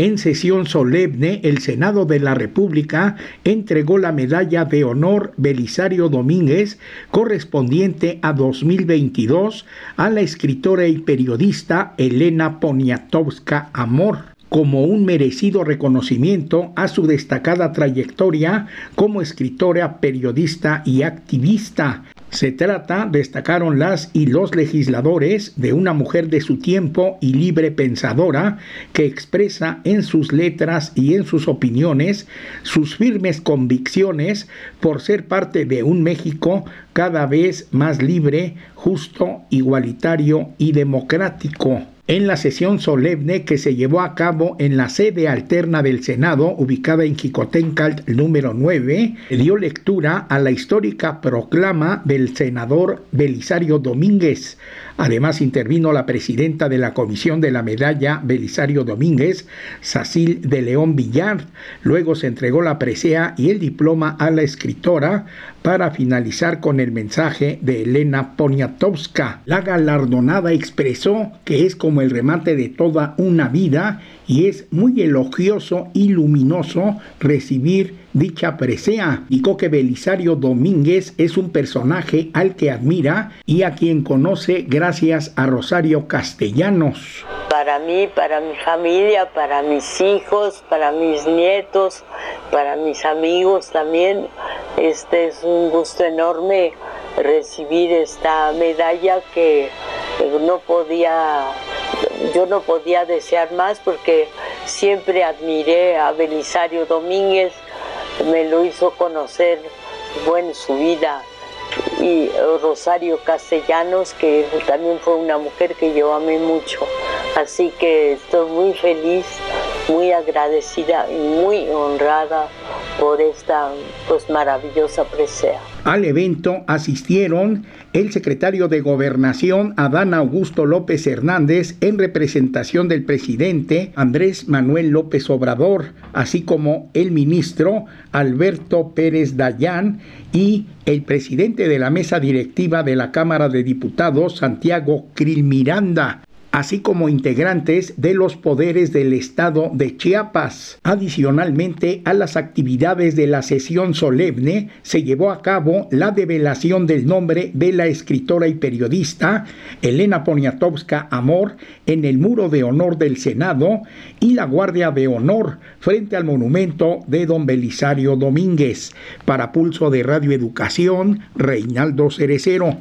En sesión solemne, el Senado de la República entregó la medalla de honor Belisario Domínguez correspondiente a 2022 a la escritora y periodista Elena Poniatowska Amor como un merecido reconocimiento a su destacada trayectoria como escritora, periodista y activista. Se trata, destacaron las y los legisladores, de una mujer de su tiempo y libre pensadora que expresa en sus letras y en sus opiniones sus firmes convicciones por ser parte de un México cada vez más libre, justo, igualitario y democrático en la sesión solemne que se llevó a cabo en la sede alterna del Senado, ubicada en Jicotencalt número 9, dio lectura a la histórica proclama del senador Belisario Domínguez. Además intervino la presidenta de la Comisión de la Medalla Belisario Domínguez, Sacil de León Villar. Luego se entregó la presea y el diploma a la escritora para finalizar con el mensaje de Elena Poniatowska. La galardonada expresó que es como el remate de toda una vida y es muy elogioso y luminoso recibir dicha presea. Dijo que Belisario Domínguez es un personaje al que admira y a quien conoce gracias a Rosario Castellanos. Para mí, para mi familia, para mis hijos, para mis nietos, para mis amigos también, este es un gusto enorme recibir esta medalla que no podía yo no podía desear más porque siempre admiré a Belisario Domínguez, me lo hizo conocer bueno su vida. Y Rosario Castellanos que también fue una mujer que yo amé mucho. Así que estoy muy feliz muy agradecida y muy honrada por esta pues maravillosa presea. Al evento asistieron el secretario de Gobernación Adán Augusto López Hernández en representación del presidente Andrés Manuel López Obrador, así como el ministro Alberto Pérez Dayán y el presidente de la mesa directiva de la Cámara de Diputados Santiago Krill Miranda así como integrantes de los poderes del Estado de Chiapas. Adicionalmente a las actividades de la sesión solemne, se llevó a cabo la develación del nombre de la escritora y periodista Elena Poniatowska Amor en el muro de honor del Senado y la guardia de honor frente al monumento de don Belisario Domínguez. Para Pulso de Radio Educación, Reinaldo Cerecero.